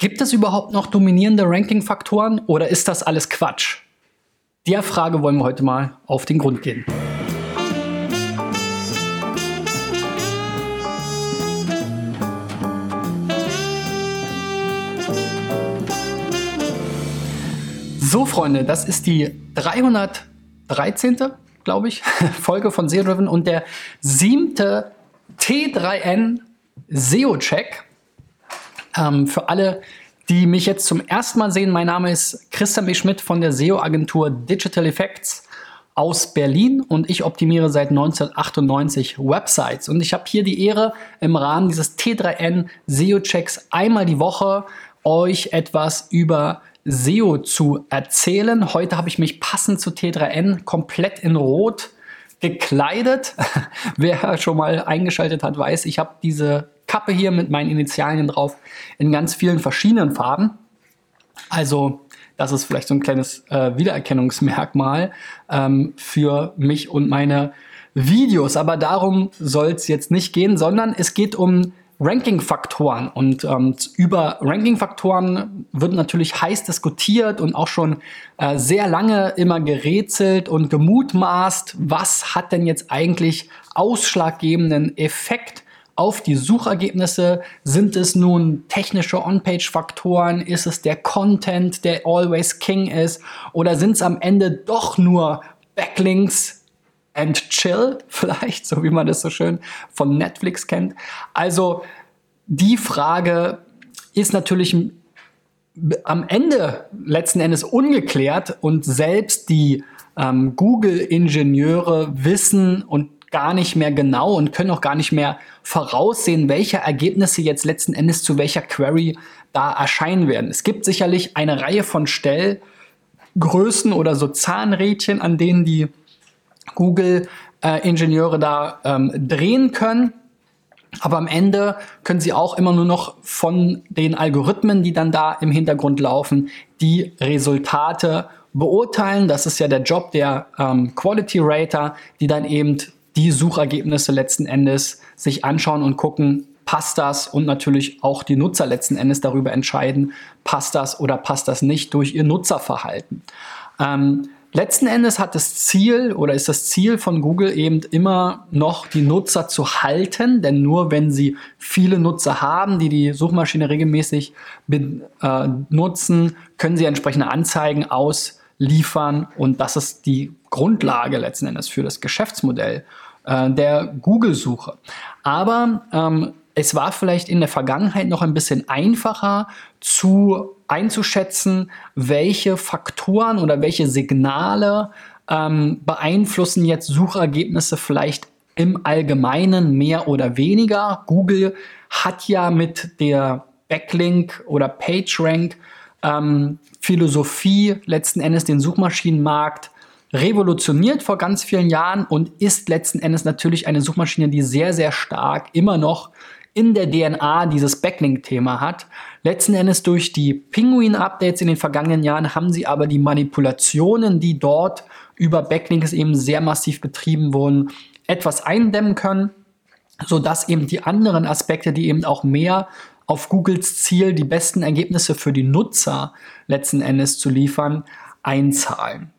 Gibt es überhaupt noch dominierende Ranking-Faktoren oder ist das alles Quatsch? Der Frage wollen wir heute mal auf den Grund gehen. So, Freunde, das ist die 313. glaube ich, Folge von SEO Driven und der siebte T3N SEO-Check. Ähm, für alle, die mich jetzt zum ersten Mal sehen, mein Name ist Christian B. Schmidt von der SEO-Agentur Digital Effects aus Berlin und ich optimiere seit 1998 Websites. Und ich habe hier die Ehre, im Rahmen dieses T3N SEO-Checks einmal die Woche euch etwas über SEO zu erzählen. Heute habe ich mich passend zu T3N komplett in Rot gekleidet. Wer schon mal eingeschaltet hat, weiß, ich habe diese Kappe hier mit meinen Initialien drauf in ganz vielen verschiedenen Farben. Also das ist vielleicht so ein kleines äh, Wiedererkennungsmerkmal ähm, für mich und meine Videos. Aber darum soll es jetzt nicht gehen, sondern es geht um Ranking-Faktoren. Und ähm, über Ranking-Faktoren wird natürlich heiß diskutiert und auch schon äh, sehr lange immer gerätselt und gemutmaßt, was hat denn jetzt eigentlich ausschlaggebenden Effekt auf die Suchergebnisse? Sind es nun technische On-Page-Faktoren? Ist es der Content, der always king ist? Oder sind es am Ende doch nur Backlinks and chill, vielleicht, so wie man das so schön von Netflix kennt? Also die Frage ist natürlich am Ende letzten Endes ungeklärt und selbst die ähm, Google-Ingenieure wissen und gar nicht mehr genau und können auch gar nicht mehr voraussehen, welche Ergebnisse jetzt letzten Endes zu welcher Query da erscheinen werden. Es gibt sicherlich eine Reihe von Stellgrößen oder so Zahnrädchen, an denen die Google-Ingenieure äh, da ähm, drehen können. Aber am Ende können sie auch immer nur noch von den Algorithmen, die dann da im Hintergrund laufen, die Resultate beurteilen. Das ist ja der Job der ähm, Quality Rater, die dann eben die Suchergebnisse letzten Endes sich anschauen und gucken, passt das? Und natürlich auch die Nutzer letzten Endes darüber entscheiden, passt das oder passt das nicht durch ihr Nutzerverhalten. Ähm, letzten Endes hat das Ziel oder ist das Ziel von Google eben immer noch die Nutzer zu halten, denn nur wenn sie viele Nutzer haben, die die Suchmaschine regelmäßig benutzen, äh, können sie entsprechende Anzeigen ausliefern. Und das ist die Grundlage letzten Endes für das Geschäftsmodell äh, der Google-Suche. Aber ähm, es war vielleicht in der Vergangenheit noch ein bisschen einfacher zu einzuschätzen, welche Faktoren oder welche Signale ähm, beeinflussen jetzt Suchergebnisse vielleicht im Allgemeinen mehr oder weniger. Google hat ja mit der Backlink oder PageRank ähm, Philosophie letzten Endes den Suchmaschinenmarkt revolutioniert vor ganz vielen Jahren und ist letzten Endes natürlich eine Suchmaschine, die sehr, sehr stark immer noch in der DNA dieses Backlink-Thema hat. Letzten Endes durch die Penguin-Updates in den vergangenen Jahren haben sie aber die Manipulationen, die dort über Backlinks eben sehr massiv betrieben wurden, etwas eindämmen können, sodass eben die anderen Aspekte, die eben auch mehr auf Googles Ziel, die besten Ergebnisse für die Nutzer letzten Endes zu liefern, einzahlen.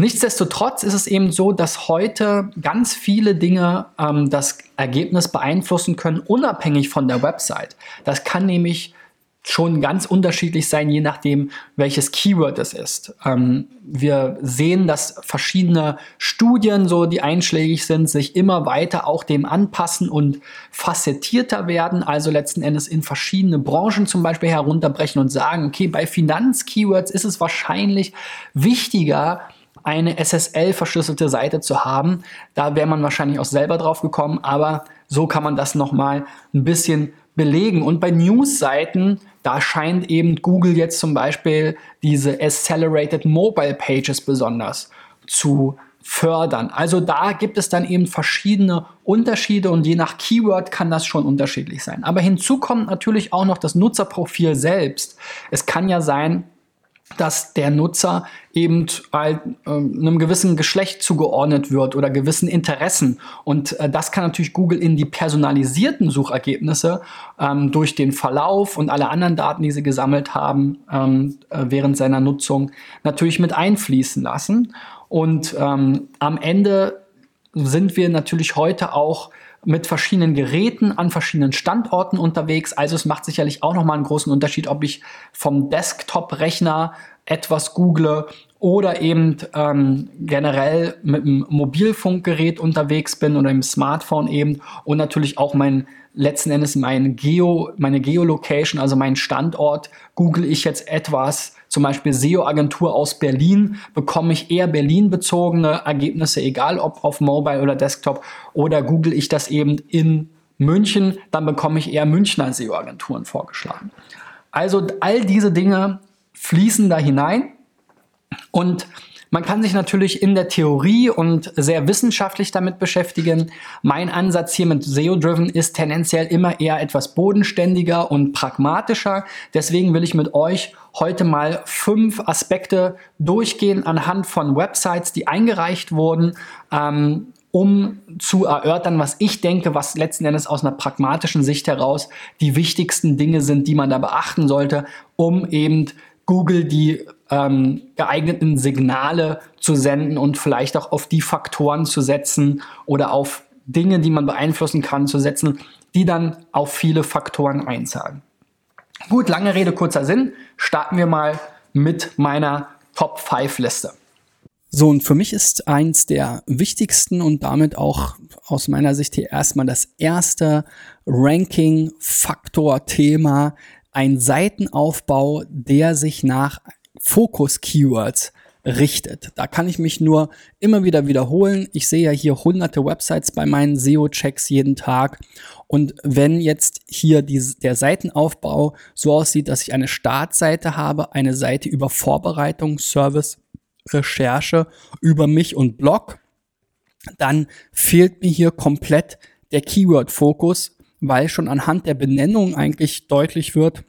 Nichtsdestotrotz ist es eben so, dass heute ganz viele Dinge ähm, das Ergebnis beeinflussen können, unabhängig von der Website. Das kann nämlich schon ganz unterschiedlich sein, je nachdem, welches Keyword es ist. Ähm, wir sehen, dass verschiedene Studien, so die einschlägig sind, sich immer weiter auch dem anpassen und facettierter werden, also letzten Endes in verschiedene Branchen zum Beispiel herunterbrechen und sagen, okay, bei Finanzkeywords ist es wahrscheinlich wichtiger, eine SSL-verschlüsselte Seite zu haben. Da wäre man wahrscheinlich auch selber drauf gekommen, aber so kann man das nochmal ein bisschen belegen. Und bei News-Seiten, da scheint eben Google jetzt zum Beispiel diese Accelerated Mobile Pages besonders zu fördern. Also da gibt es dann eben verschiedene Unterschiede und je nach Keyword kann das schon unterschiedlich sein. Aber hinzu kommt natürlich auch noch das Nutzerprofil selbst. Es kann ja sein, dass der Nutzer eben halt, äh, einem gewissen Geschlecht zugeordnet wird oder gewissen Interessen. Und äh, das kann natürlich Google in die personalisierten Suchergebnisse ähm, durch den Verlauf und alle anderen Daten, die sie gesammelt haben, ähm, äh, während seiner Nutzung natürlich mit einfließen lassen. Und ähm, am Ende sind wir natürlich heute auch mit verschiedenen Geräten an verschiedenen Standorten unterwegs. Also es macht sicherlich auch nochmal einen großen Unterschied, ob ich vom Desktop-Rechner etwas google oder eben ähm, generell mit einem Mobilfunkgerät unterwegs bin oder im Smartphone eben und natürlich auch mein letzten Endes mein Geo, meine Geolocation, also mein Standort, google ich jetzt etwas, zum Beispiel SEO-Agentur aus Berlin, bekomme ich eher Berlin-bezogene Ergebnisse, egal ob auf Mobile oder Desktop, oder google ich das eben in München, dann bekomme ich eher Münchner SEO-Agenturen vorgeschlagen. Also all diese Dinge fließen da hinein und man kann sich natürlich in der Theorie und sehr wissenschaftlich damit beschäftigen. Mein Ansatz hier mit SEO-Driven ist tendenziell immer eher etwas bodenständiger und pragmatischer. Deswegen will ich mit euch heute mal fünf Aspekte durchgehen anhand von Websites, die eingereicht wurden, ähm, um zu erörtern, was ich denke, was letzten Endes aus einer pragmatischen Sicht heraus die wichtigsten Dinge sind, die man da beachten sollte, um eben Google die ähm, geeigneten Signale zu senden und vielleicht auch auf die Faktoren zu setzen oder auf Dinge, die man beeinflussen kann, zu setzen, die dann auf viele Faktoren einzahlen. Gut, lange Rede, kurzer Sinn. Starten wir mal mit meiner Top 5 Liste. So, und für mich ist eins der wichtigsten und damit auch aus meiner Sicht hier erstmal das erste Ranking-Faktor-Thema ein Seitenaufbau, der sich nach Fokus-Keywords richtet. Da kann ich mich nur immer wieder wiederholen. Ich sehe ja hier hunderte Websites bei meinen SEO-Checks jeden Tag. Und wenn jetzt hier die, der Seitenaufbau so aussieht, dass ich eine Startseite habe, eine Seite über Vorbereitung, Service, Recherche, über mich und Blog, dann fehlt mir hier komplett der Keyword-Fokus, weil schon anhand der Benennung eigentlich deutlich wird,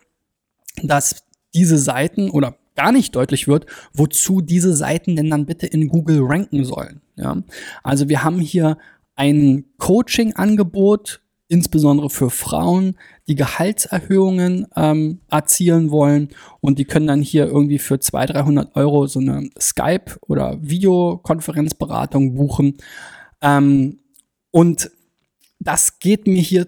dass diese Seiten oder gar nicht deutlich wird, wozu diese Seiten denn dann bitte in Google ranken sollen. Ja? Also wir haben hier ein Coaching-Angebot, insbesondere für Frauen, die Gehaltserhöhungen ähm, erzielen wollen und die können dann hier irgendwie für 200, 300 Euro so eine Skype- oder Videokonferenzberatung buchen. Ähm, und das geht mir hier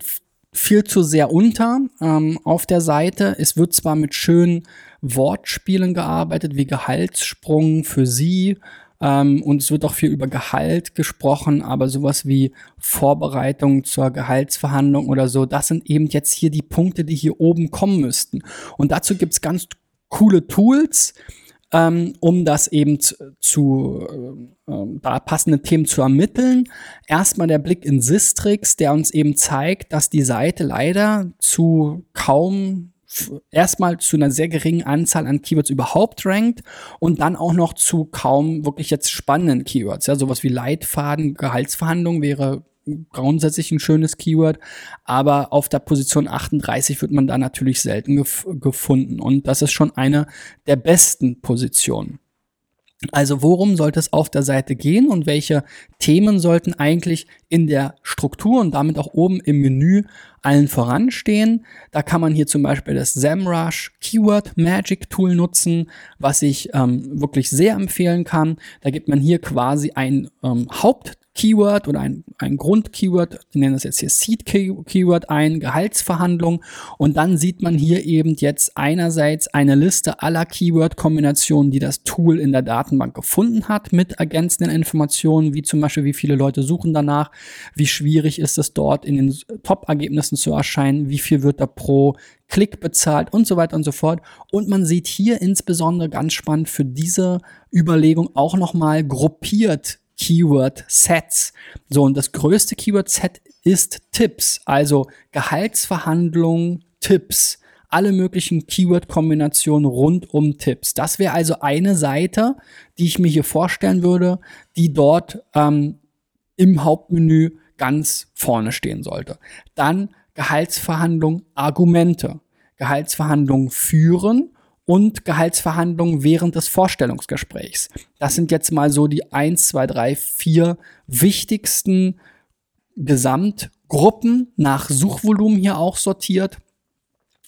viel zu sehr unter ähm, auf der Seite. Es wird zwar mit schönen Wortspielen gearbeitet, wie Gehaltssprung für sie, ähm, und es wird auch viel über Gehalt gesprochen, aber sowas wie Vorbereitung zur Gehaltsverhandlung oder so, das sind eben jetzt hier die Punkte, die hier oben kommen müssten. Und dazu gibt's ganz coole Tools, ähm, um das eben zu, äh, äh, da passende Themen zu ermitteln. Erstmal der Blick in Sistrix, der uns eben zeigt, dass die Seite leider zu kaum erstmal zu einer sehr geringen Anzahl an Keywords überhaupt rankt und dann auch noch zu kaum wirklich jetzt spannenden Keywords. Ja, sowas wie Leitfaden, Gehaltsverhandlungen wäre grundsätzlich ein schönes Keyword, aber auf der Position 38 wird man da natürlich selten gef gefunden und das ist schon eine der besten Positionen. Also worum sollte es auf der Seite gehen und welche Themen sollten eigentlich in der Struktur und damit auch oben im Menü allen voranstehen? Da kann man hier zum Beispiel das SEMrush Keyword Magic Tool nutzen, was ich ähm, wirklich sehr empfehlen kann. Da gibt man hier quasi ein ähm, Haupt Keyword oder ein, ein Grundkeyword, wir nennen das jetzt hier Seed Keyword ein, Gehaltsverhandlung und dann sieht man hier eben jetzt einerseits eine Liste aller Keyword-Kombinationen, die das Tool in der Datenbank gefunden hat mit ergänzenden Informationen, wie zum Beispiel wie viele Leute suchen danach, wie schwierig ist es dort in den Top-Ergebnissen zu erscheinen, wie viel wird da pro Klick bezahlt und so weiter und so fort. Und man sieht hier insbesondere ganz spannend für diese Überlegung auch nochmal gruppiert Keyword-Sets. So, und das größte Keyword-Set ist Tipps, also Gehaltsverhandlungen, Tipps, alle möglichen Keyword-Kombinationen rund um Tipps. Das wäre also eine Seite, die ich mir hier vorstellen würde, die dort ähm, im Hauptmenü ganz vorne stehen sollte. Dann Gehaltsverhandlungen, Argumente. Gehaltsverhandlungen führen und Gehaltsverhandlungen während des Vorstellungsgesprächs. Das sind jetzt mal so die eins, zwei, drei, vier wichtigsten Gesamtgruppen nach Suchvolumen hier auch sortiert.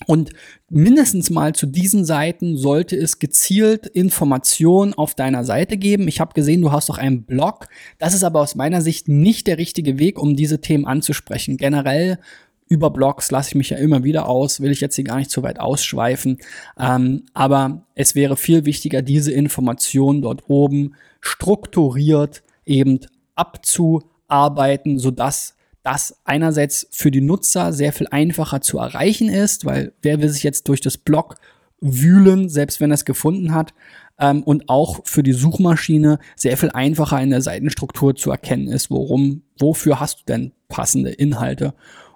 Und mindestens mal zu diesen Seiten sollte es gezielt Informationen auf deiner Seite geben. Ich habe gesehen, du hast doch einen Blog. Das ist aber aus meiner Sicht nicht der richtige Weg, um diese Themen anzusprechen. Generell über Blogs lasse ich mich ja immer wieder aus, will ich jetzt hier gar nicht zu weit ausschweifen. Ähm, aber es wäre viel wichtiger, diese Informationen dort oben strukturiert eben abzuarbeiten, sodass das einerseits für die Nutzer sehr viel einfacher zu erreichen ist, weil wer will sich jetzt durch das Blog wühlen, selbst wenn er es gefunden hat, ähm, und auch für die Suchmaschine sehr viel einfacher in der Seitenstruktur zu erkennen ist, worum, wofür hast du denn passende Inhalte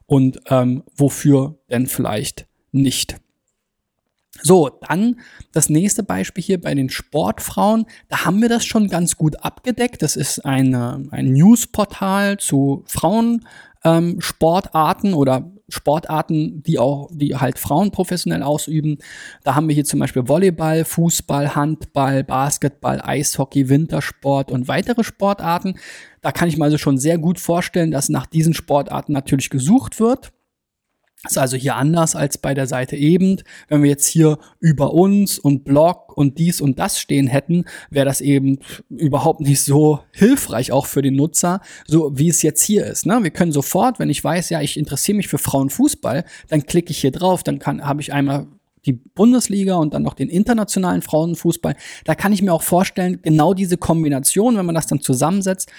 und ähm, wofür denn vielleicht nicht. So, dann das nächste Beispiel hier bei den Sportfrauen. Da haben wir das schon ganz gut abgedeckt. Das ist eine, ein Newsportal zu Frauensportarten ähm, oder Sportarten, die auch, die halt Frauen professionell ausüben. Da haben wir hier zum Beispiel Volleyball, Fußball, Handball, Basketball, Eishockey, Wintersport und weitere Sportarten. Da kann ich mir also schon sehr gut vorstellen, dass nach diesen Sportarten natürlich gesucht wird. Ist also hier anders als bei der Seite eben. Wenn wir jetzt hier über uns und Blog und dies und das stehen hätten, wäre das eben überhaupt nicht so hilfreich auch für den Nutzer, so wie es jetzt hier ist. Ne? Wir können sofort, wenn ich weiß, ja, ich interessiere mich für Frauenfußball, dann klicke ich hier drauf, dann kann habe ich einmal die Bundesliga und dann noch den internationalen Frauenfußball. Da kann ich mir auch vorstellen, genau diese Kombination, wenn man das dann zusammensetzt,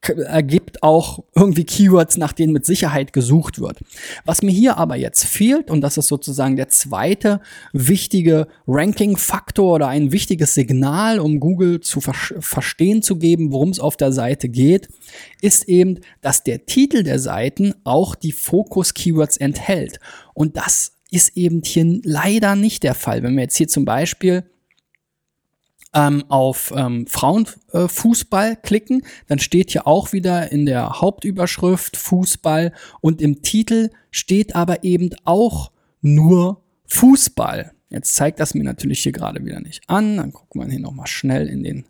ergibt auch irgendwie Keywords, nach denen mit Sicherheit gesucht wird. Was mir hier aber jetzt fehlt, und das ist sozusagen der zweite wichtige Ranking-Faktor oder ein wichtiges Signal, um Google zu ver verstehen zu geben, worum es auf der Seite geht, ist eben, dass der Titel der Seiten auch die Fokus-Keywords enthält. Und das ist eben hier leider nicht der Fall. Wenn wir jetzt hier zum Beispiel ähm, auf ähm, Frauenfußball äh, klicken, dann steht hier auch wieder in der Hauptüberschrift Fußball und im Titel steht aber eben auch nur Fußball. Jetzt zeigt das mir natürlich hier gerade wieder nicht an. Dann gucken wir hier nochmal schnell in den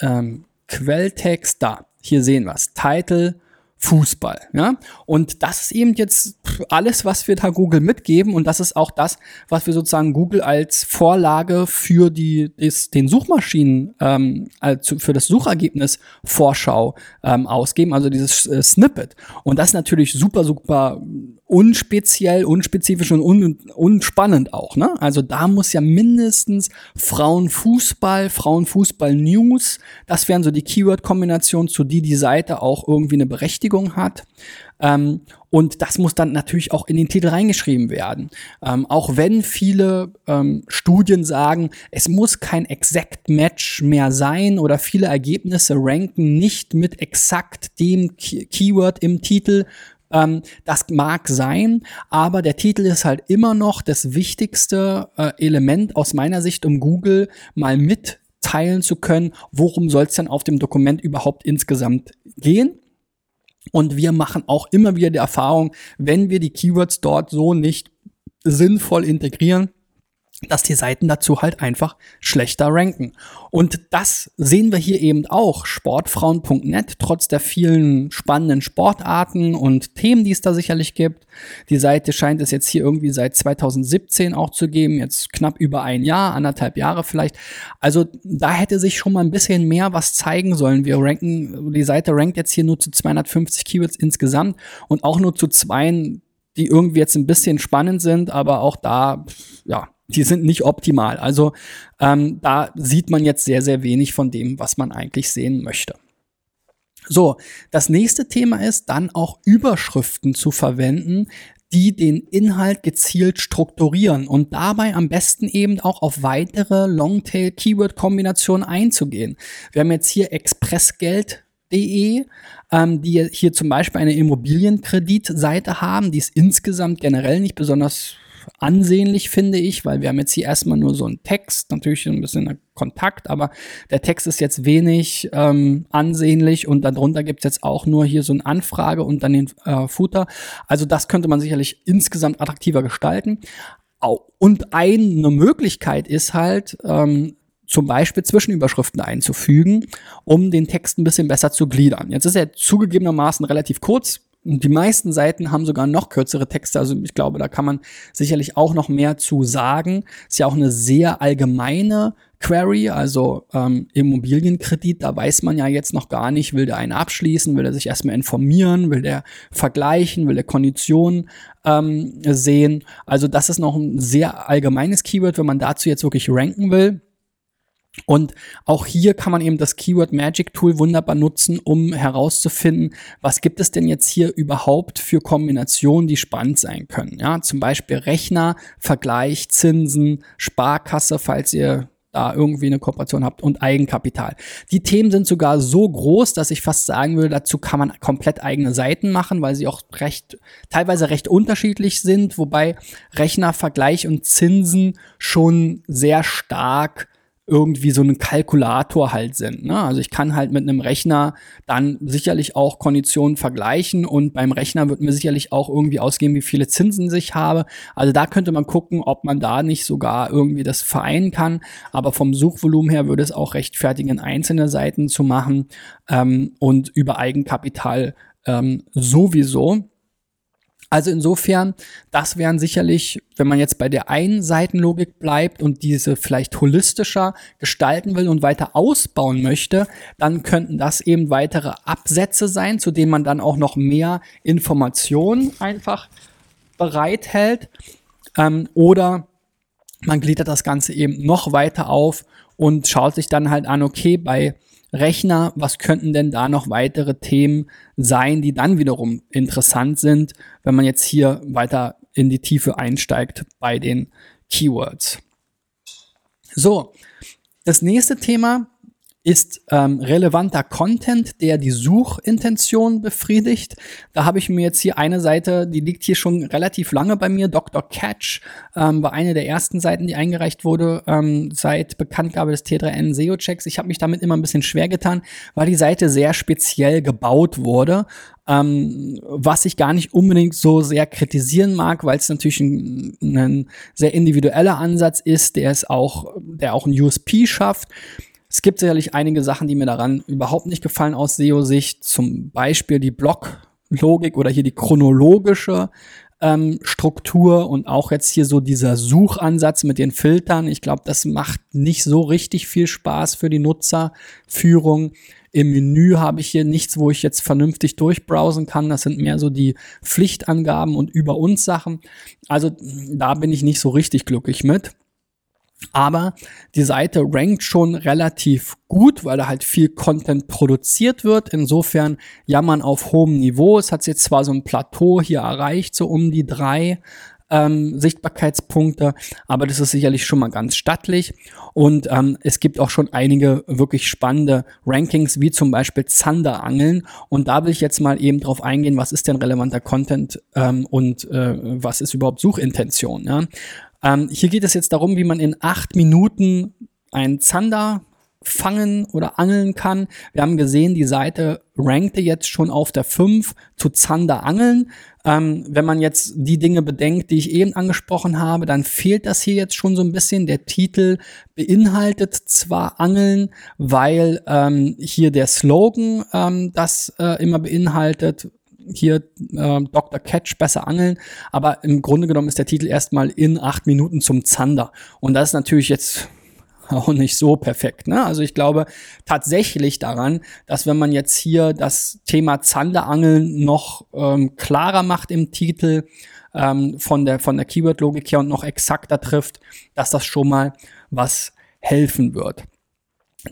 ähm, Quelltext. Da, hier sehen wir es. Title Fußball. Ja? Und das ist eben jetzt alles, was wir da Google mitgeben. Und das ist auch das, was wir sozusagen Google als Vorlage für die, des, den Suchmaschinen, ähm, also für das Suchergebnis Vorschau ähm, ausgeben, also dieses äh, Snippet. Und das ist natürlich super, super unspeziell, unspezifisch und un, unspannend auch. Ne? Also da muss ja mindestens Frauenfußball, Frauenfußball-News, das wären so die Keyword-Kombinationen, zu die die Seite auch irgendwie eine Berechtigung hat. Ähm, und das muss dann natürlich auch in den Titel reingeschrieben werden. Ähm, auch wenn viele ähm, Studien sagen, es muss kein Exact Match mehr sein oder viele Ergebnisse ranken nicht mit exakt dem Key Keyword im Titel, ähm, das mag sein, aber der Titel ist halt immer noch das wichtigste äh, Element aus meiner Sicht, um Google mal mitteilen zu können, worum soll es denn auf dem Dokument überhaupt insgesamt gehen. Und wir machen auch immer wieder die Erfahrung, wenn wir die Keywords dort so nicht sinnvoll integrieren, dass die Seiten dazu halt einfach schlechter ranken. Und das sehen wir hier eben auch. Sportfrauen.net, trotz der vielen spannenden Sportarten und Themen, die es da sicherlich gibt. Die Seite scheint es jetzt hier irgendwie seit 2017 auch zu geben, jetzt knapp über ein Jahr, anderthalb Jahre vielleicht. Also da hätte sich schon mal ein bisschen mehr was zeigen sollen. Wir ranken, die Seite rankt jetzt hier nur zu 250 Keywords insgesamt und auch nur zu zwei, die irgendwie jetzt ein bisschen spannend sind, aber auch da, ja, die sind nicht optimal. Also ähm, da sieht man jetzt sehr, sehr wenig von dem, was man eigentlich sehen möchte. So, das nächste Thema ist dann auch Überschriften zu verwenden, die den Inhalt gezielt strukturieren und dabei am besten eben auch auf weitere Longtail-Keyword-Kombinationen einzugehen. Wir haben jetzt hier Expressgeld.de, ähm, die hier zum Beispiel eine Immobilienkreditseite haben, die ist insgesamt generell nicht besonders ansehnlich, finde ich, weil wir haben jetzt hier erstmal nur so einen Text, natürlich ein bisschen Kontakt, aber der Text ist jetzt wenig ähm, ansehnlich und darunter gibt es jetzt auch nur hier so eine Anfrage und dann den äh, Footer. Also das könnte man sicherlich insgesamt attraktiver gestalten. und eine Möglichkeit ist halt, ähm, zum Beispiel Zwischenüberschriften einzufügen, um den Text ein bisschen besser zu gliedern. Jetzt ist er zugegebenermaßen relativ kurz. Die meisten Seiten haben sogar noch kürzere Texte, also ich glaube, da kann man sicherlich auch noch mehr zu sagen. Ist ja auch eine sehr allgemeine Query, also ähm, Immobilienkredit, da weiß man ja jetzt noch gar nicht, will der einen abschließen, will er sich erstmal informieren, will der vergleichen, will der Konditionen ähm, sehen. Also das ist noch ein sehr allgemeines Keyword, wenn man dazu jetzt wirklich ranken will. Und auch hier kann man eben das Keyword Magic Tool wunderbar nutzen, um herauszufinden, was gibt es denn jetzt hier überhaupt für Kombinationen, die spannend sein können. Ja, zum Beispiel Rechner, Vergleich, Zinsen, Sparkasse, falls ihr da irgendwie eine Kooperation habt und Eigenkapital. Die Themen sind sogar so groß, dass ich fast sagen würde, dazu kann man komplett eigene Seiten machen, weil sie auch recht, teilweise recht unterschiedlich sind, wobei Rechnervergleich und Zinsen schon sehr stark irgendwie so ein Kalkulator halt sind. Ne? Also ich kann halt mit einem Rechner dann sicherlich auch Konditionen vergleichen und beim Rechner wird mir sicherlich auch irgendwie ausgehen, wie viele Zinsen ich habe. Also da könnte man gucken, ob man da nicht sogar irgendwie das vereinen kann. Aber vom Suchvolumen her würde es auch rechtfertigen, einzelne Seiten zu machen ähm, und über Eigenkapital ähm, sowieso. Also insofern, das wären sicherlich, wenn man jetzt bei der einen Seitenlogik bleibt und diese vielleicht holistischer gestalten will und weiter ausbauen möchte, dann könnten das eben weitere Absätze sein, zu denen man dann auch noch mehr Informationen einfach bereithält. Ähm, oder man gliedert das Ganze eben noch weiter auf und schaut sich dann halt an, okay, bei Rechner, was könnten denn da noch weitere Themen sein, die dann wiederum interessant sind, wenn man jetzt hier weiter in die Tiefe einsteigt bei den Keywords. So, das nächste Thema ist ähm, relevanter Content, der die Suchintention befriedigt. Da habe ich mir jetzt hier eine Seite, die liegt hier schon relativ lange bei mir. Dr. Catch ähm, war eine der ersten Seiten, die eingereicht wurde ähm, seit Bekanntgabe des T3N SEO-Checks. Ich habe mich damit immer ein bisschen schwer getan, weil die Seite sehr speziell gebaut wurde. Ähm, was ich gar nicht unbedingt so sehr kritisieren mag, weil es natürlich ein, ein sehr individueller Ansatz ist, der es auch, der auch ein USP schafft. Es gibt sicherlich einige Sachen, die mir daran überhaupt nicht gefallen aus SEO-Sicht. Zum Beispiel die Blocklogik oder hier die chronologische ähm, Struktur und auch jetzt hier so dieser Suchansatz mit den Filtern. Ich glaube, das macht nicht so richtig viel Spaß für die Nutzerführung. Im Menü habe ich hier nichts, wo ich jetzt vernünftig durchbrowsen kann. Das sind mehr so die Pflichtangaben und über uns Sachen. Also da bin ich nicht so richtig glücklich mit. Aber die Seite rankt schon relativ gut, weil da halt viel Content produziert wird. Insofern jammern auf hohem Niveau. Es hat jetzt zwar so ein Plateau hier erreicht, so um die drei ähm, Sichtbarkeitspunkte, aber das ist sicherlich schon mal ganz stattlich. Und ähm, es gibt auch schon einige wirklich spannende Rankings, wie zum Beispiel Zanderangeln. Und da will ich jetzt mal eben drauf eingehen, was ist denn relevanter Content ähm, und äh, was ist überhaupt Suchintention. Ja? Ähm, hier geht es jetzt darum, wie man in acht Minuten einen Zander fangen oder angeln kann. Wir haben gesehen, die Seite rankte jetzt schon auf der 5 zu Zander angeln. Ähm, wenn man jetzt die Dinge bedenkt, die ich eben angesprochen habe, dann fehlt das hier jetzt schon so ein bisschen. Der Titel beinhaltet zwar Angeln, weil ähm, hier der Slogan ähm, das äh, immer beinhaltet, hier äh, Dr. Catch besser angeln, aber im Grunde genommen ist der Titel erstmal in acht Minuten zum Zander. Und das ist natürlich jetzt auch nicht so perfekt. Ne? Also ich glaube tatsächlich daran, dass wenn man jetzt hier das Thema Zanderangeln noch ähm, klarer macht im Titel, ähm, von der, von der Keyword-Logik her und noch exakter trifft, dass das schon mal was helfen wird.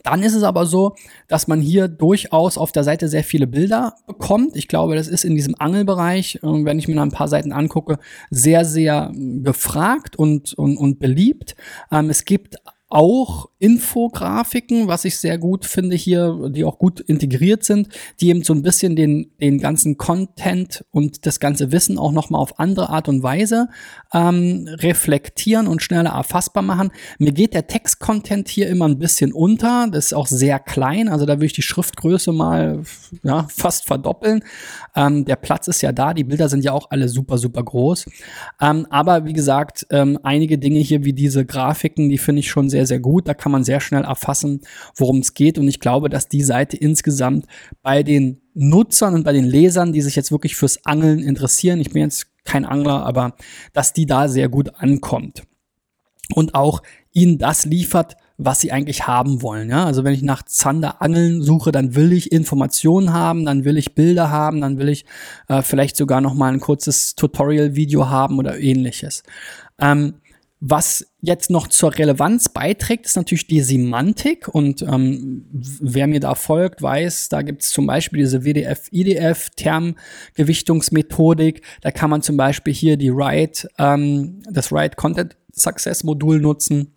Dann ist es aber so, dass man hier durchaus auf der Seite sehr viele Bilder bekommt. Ich glaube, das ist in diesem Angelbereich, äh, wenn ich mir ein paar Seiten angucke, sehr, sehr gefragt und, und, und beliebt. Ähm, es gibt auch Infografiken, was ich sehr gut finde hier, die auch gut integriert sind, die eben so ein bisschen den, den ganzen Content und das ganze Wissen auch nochmal auf andere Art und Weise ähm, reflektieren und schneller erfassbar machen. Mir geht der Textcontent hier immer ein bisschen unter. Das ist auch sehr klein, also da würde ich die Schriftgröße mal ja, fast verdoppeln. Ähm, der Platz ist ja da, die Bilder sind ja auch alle super, super groß. Ähm, aber wie gesagt, ähm, einige Dinge hier wie diese Grafiken, die finde ich schon sehr, sehr gut. Da kann man sehr schnell erfassen, worum es geht. Und ich glaube, dass die Seite insgesamt bei den Nutzern und bei den Lesern, die sich jetzt wirklich fürs Angeln interessieren, ich bin jetzt kein Angler, aber dass die da sehr gut ankommt. Und auch ihnen das liefert, was sie eigentlich haben wollen. Ja? Also wenn ich nach Zanderangeln suche, dann will ich Informationen haben, dann will ich Bilder haben, dann will ich äh, vielleicht sogar noch mal ein kurzes Tutorial-Video haben oder ähnliches. Ähm, was jetzt noch zur Relevanz beiträgt, ist natürlich die Semantik. Und ähm, wer mir da folgt, weiß, da gibt es zum Beispiel diese WDF-IDF-Termgewichtungsmethodik. Da kann man zum Beispiel hier die Write, ähm, das Write Content Success Modul nutzen,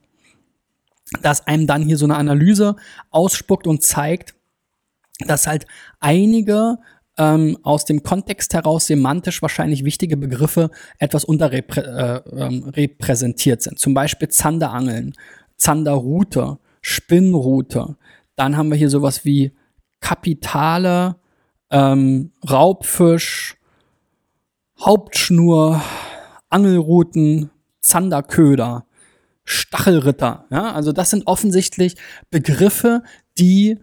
das einem dann hier so eine Analyse ausspuckt und zeigt, dass halt einige ähm, aus dem Kontext heraus semantisch wahrscheinlich wichtige Begriffe etwas unterrepräsentiert äh, ähm, sind. Zum Beispiel Zanderangeln, Zanderroute, Spinnroute. Dann haben wir hier sowas wie Kapitale, ähm, Raubfisch, Hauptschnur, Angelrouten, Zanderköder, Stachelritter. Ja, also das sind offensichtlich Begriffe, die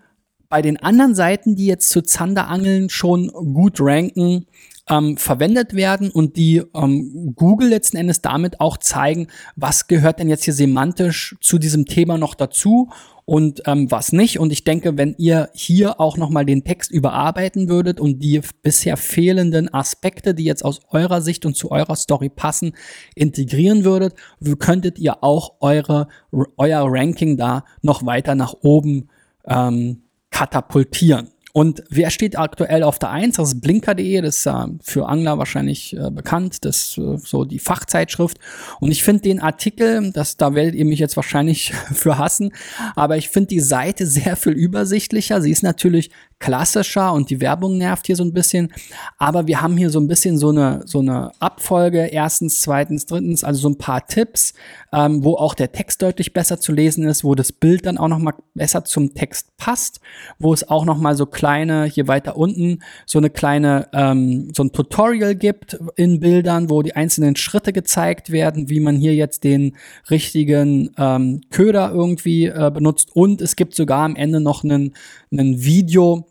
bei den anderen Seiten, die jetzt zu Zanderangeln schon gut ranken, ähm, verwendet werden und die ähm, Google letzten Endes damit auch zeigen, was gehört denn jetzt hier semantisch zu diesem Thema noch dazu und ähm, was nicht. Und ich denke, wenn ihr hier auch nochmal den Text überarbeiten würdet und die bisher fehlenden Aspekte, die jetzt aus eurer Sicht und zu eurer Story passen, integrieren würdet, könntet ihr auch eure, euer Ranking da noch weiter nach oben ähm, katapultieren. Und wer steht aktuell auf der Eins? Das ist blinker.de, das ist äh, für Angler wahrscheinlich äh, bekannt, das ist äh, so die Fachzeitschrift. Und ich finde den Artikel, das, da werdet ihr mich jetzt wahrscheinlich für hassen, aber ich finde die Seite sehr viel übersichtlicher. Sie ist natürlich klassischer und die Werbung nervt hier so ein bisschen. Aber wir haben hier so ein bisschen so eine, so eine Abfolge. Erstens, zweitens, drittens, also so ein paar Tipps, ähm, wo auch der Text deutlich besser zu lesen ist, wo das Bild dann auch noch mal besser zum Text passt, wo es auch noch mal so kleine, hier weiter unten, so eine kleine, ähm, so ein Tutorial gibt in Bildern, wo die einzelnen Schritte gezeigt werden, wie man hier jetzt den richtigen ähm, Köder irgendwie äh, benutzt. Und es gibt sogar am Ende noch einen, einen Video,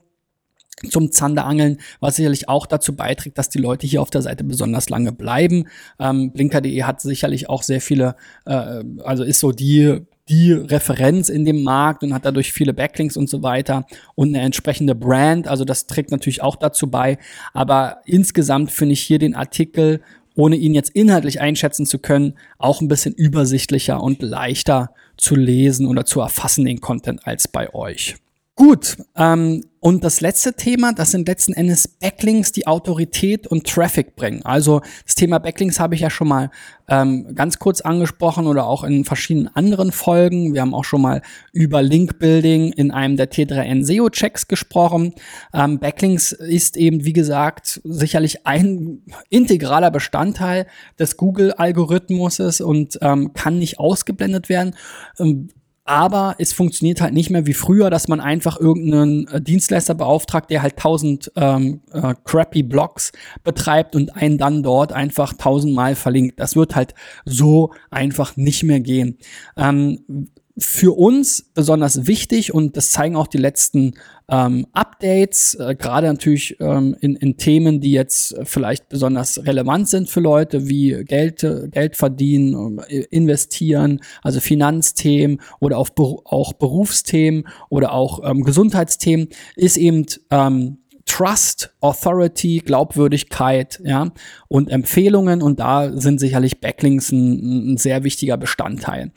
zum Zanderangeln, was sicherlich auch dazu beiträgt, dass die Leute hier auf der Seite besonders lange bleiben. Ähm, Blinker.de hat sicherlich auch sehr viele, äh, also ist so die die Referenz in dem Markt und hat dadurch viele Backlinks und so weiter und eine entsprechende Brand. Also das trägt natürlich auch dazu bei. Aber insgesamt finde ich hier den Artikel, ohne ihn jetzt inhaltlich einschätzen zu können, auch ein bisschen übersichtlicher und leichter zu lesen oder zu erfassen den Content als bei euch. Gut, ähm, und das letzte Thema, das sind letzten Endes Backlinks, die Autorität und Traffic bringen. Also das Thema Backlinks habe ich ja schon mal ähm, ganz kurz angesprochen oder auch in verschiedenen anderen Folgen. Wir haben auch schon mal über Link-Building in einem der T3N SEO-Checks gesprochen. Ähm, Backlinks ist eben, wie gesagt, sicherlich ein integraler Bestandteil des Google-Algorithmuses und ähm, kann nicht ausgeblendet werden. Ähm, aber es funktioniert halt nicht mehr wie früher, dass man einfach irgendeinen äh, Dienstleister beauftragt, der halt tausend ähm, äh, crappy Blogs betreibt und einen dann dort einfach tausendmal verlinkt. Das wird halt so einfach nicht mehr gehen. Ähm, für uns besonders wichtig und das zeigen auch die letzten ähm, Updates, äh, gerade natürlich ähm, in, in Themen, die jetzt vielleicht besonders relevant sind für Leute, wie Geld, Geld verdienen, äh, investieren, also Finanzthemen oder auch, auch Berufsthemen oder auch ähm, Gesundheitsthemen, ist eben ähm, Trust, Authority, Glaubwürdigkeit, ja, und Empfehlungen und da sind sicherlich Backlinks ein, ein sehr wichtiger Bestandteil.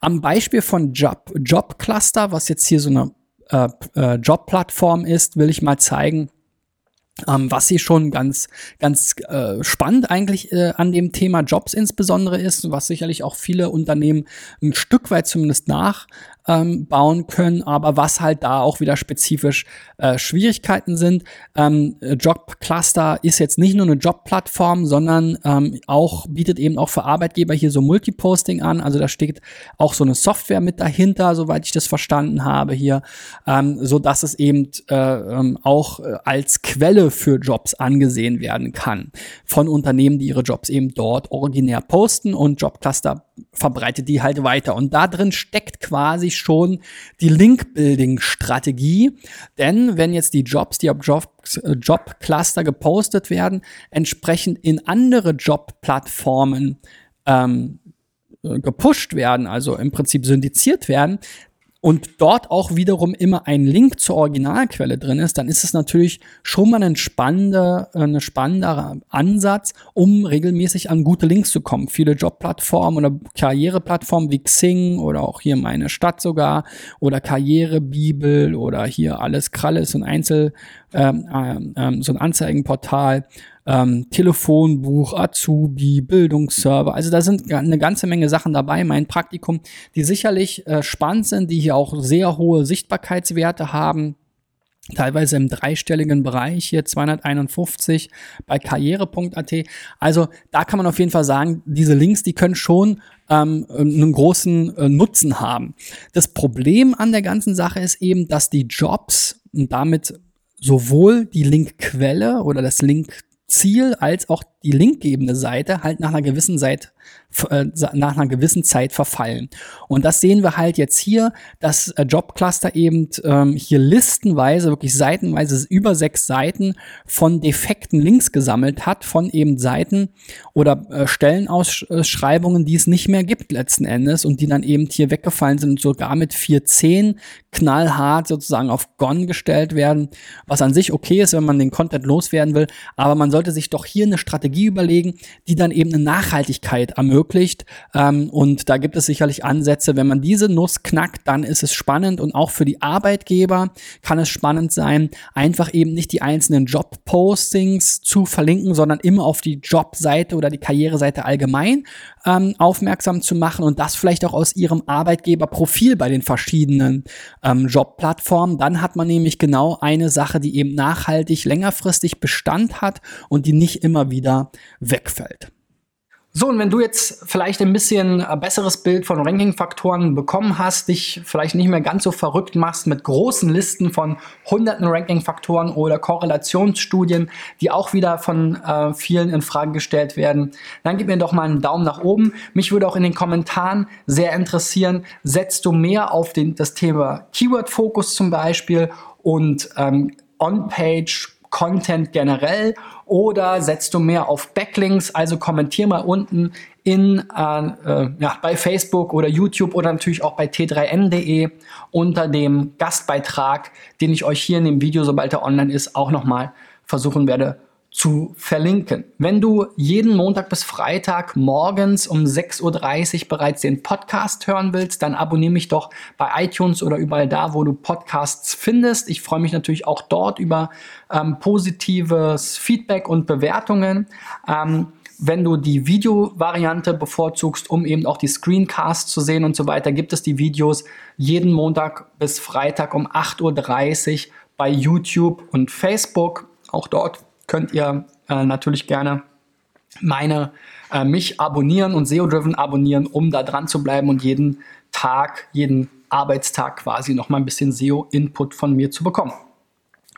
Am Beispiel von Job, Job Cluster, was jetzt hier so eine äh, äh, Jobplattform ist, will ich mal zeigen, ähm, was hier schon ganz, ganz äh, spannend eigentlich äh, an dem Thema Jobs insbesondere ist, was sicherlich auch viele Unternehmen ein Stück weit zumindest nach ähm, bauen können, aber was halt da auch wieder spezifisch äh, Schwierigkeiten sind. Ähm, Jobcluster ist jetzt nicht nur eine Jobplattform, sondern ähm, auch bietet eben auch für Arbeitgeber hier so Multiposting an. Also da steht auch so eine Software mit dahinter, soweit ich das verstanden habe hier, ähm, so dass es eben äh, ähm, auch äh, als Quelle für Jobs angesehen werden kann von Unternehmen, die ihre Jobs eben dort originär posten und Jobcluster verbreitet die halt weiter. Und da drin steckt quasi schon die Link-Building-Strategie. Denn wenn jetzt die Jobs, die auf Job-Cluster Job gepostet werden, entsprechend in andere Job-Plattformen ähm, gepusht werden, also im Prinzip syndiziert werden, und dort auch wiederum immer ein Link zur Originalquelle drin ist, dann ist es natürlich schon mal ein spannender, ein spannender Ansatz, um regelmäßig an gute Links zu kommen. Viele Jobplattformen oder Karriereplattformen wie Xing oder auch hier meine Stadt sogar oder Karrierebibel oder hier alles Kralles und Einzel, ähm, ähm, ähm so ein Anzeigenportal ähm, Telefonbuch, Azubi, Bildungsserver. Also da sind eine ganze Menge Sachen dabei. Mein Praktikum, die sicherlich äh, spannend sind, die hier auch sehr hohe Sichtbarkeitswerte haben teilweise im dreistelligen Bereich, hier 251 bei karriere.at. Also da kann man auf jeden Fall sagen, diese Links, die können schon ähm, einen großen äh, Nutzen haben. Das Problem an der ganzen Sache ist eben, dass die Jobs und damit sowohl die Linkquelle oder das Link Ziel als auch die linkgebende Seite halt nach einer gewissen Zeit äh, nach einer gewissen Zeit verfallen. Und das sehen wir halt jetzt hier, dass äh, Jobcluster eben ähm, hier listenweise, wirklich seitenweise über sechs Seiten von defekten Links gesammelt hat, von eben Seiten oder äh, Stellenausschreibungen, die es nicht mehr gibt letzten Endes und die dann eben hier weggefallen sind und sogar mit 410 knallhart sozusagen auf Gone gestellt werden, was an sich okay ist, wenn man den Content loswerden will, aber man sollte sich doch hier eine Strategie überlegen, die dann eben eine Nachhaltigkeit ermöglicht. Ähm, und da gibt es sicherlich Ansätze. Wenn man diese Nuss knackt, dann ist es spannend und auch für die Arbeitgeber kann es spannend sein, einfach eben nicht die einzelnen Jobpostings zu verlinken, sondern immer auf die Jobseite oder die Karriereseite allgemein ähm, aufmerksam zu machen und das vielleicht auch aus ihrem Arbeitgeberprofil bei den verschiedenen ähm, Jobplattformen. Dann hat man nämlich genau eine Sache, die eben nachhaltig längerfristig Bestand hat und die nicht immer wieder wegfällt. So, und wenn du jetzt vielleicht ein bisschen besseres Bild von Ranking-Faktoren bekommen hast, dich vielleicht nicht mehr ganz so verrückt machst mit großen Listen von hunderten Ranking-Faktoren oder Korrelationsstudien, die auch wieder von äh, vielen in Frage gestellt werden, dann gib mir doch mal einen Daumen nach oben. Mich würde auch in den Kommentaren sehr interessieren, setzt du mehr auf den, das Thema Keyword-Fokus zum Beispiel und ähm, On-Page Content generell oder setzt du mehr auf Backlinks? Also kommentier mal unten in, äh, äh, ja, bei Facebook oder YouTube oder natürlich auch bei t3n.de unter dem Gastbeitrag, den ich euch hier in dem Video, sobald er online ist, auch nochmal versuchen werde zu verlinken. Wenn du jeden Montag bis Freitag morgens um 6.30 Uhr bereits den Podcast hören willst, dann abonniere mich doch bei iTunes oder überall da, wo du Podcasts findest. Ich freue mich natürlich auch dort über ähm, positives Feedback und Bewertungen. Ähm, wenn du die Videovariante bevorzugst, um eben auch die Screencasts zu sehen und so weiter, gibt es die Videos jeden Montag bis Freitag um 8.30 Uhr bei YouTube und Facebook. Auch dort könnt ihr äh, natürlich gerne meine äh, mich abonnieren und SEO-Driven abonnieren, um da dran zu bleiben und jeden Tag, jeden Arbeitstag quasi noch mal ein bisschen SEO-Input von mir zu bekommen.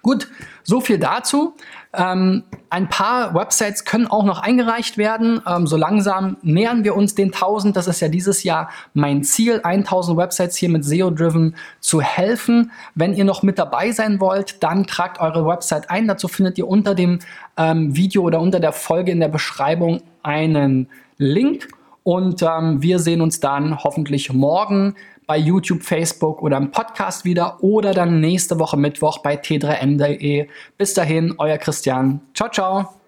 Gut, so viel dazu. Ähm, ein paar Websites können auch noch eingereicht werden. Ähm, so langsam nähern wir uns den 1000. Das ist ja dieses Jahr mein Ziel, 1000 Websites hier mit SEO-Driven zu helfen. Wenn ihr noch mit dabei sein wollt, dann tragt eure Website ein. Dazu findet ihr unter dem ähm, Video oder unter der Folge in der Beschreibung einen Link. Und ähm, wir sehen uns dann hoffentlich morgen bei YouTube, Facebook oder im Podcast wieder oder dann nächste Woche Mittwoch bei t3n.de. Bis dahin, euer Christian. Ciao, ciao.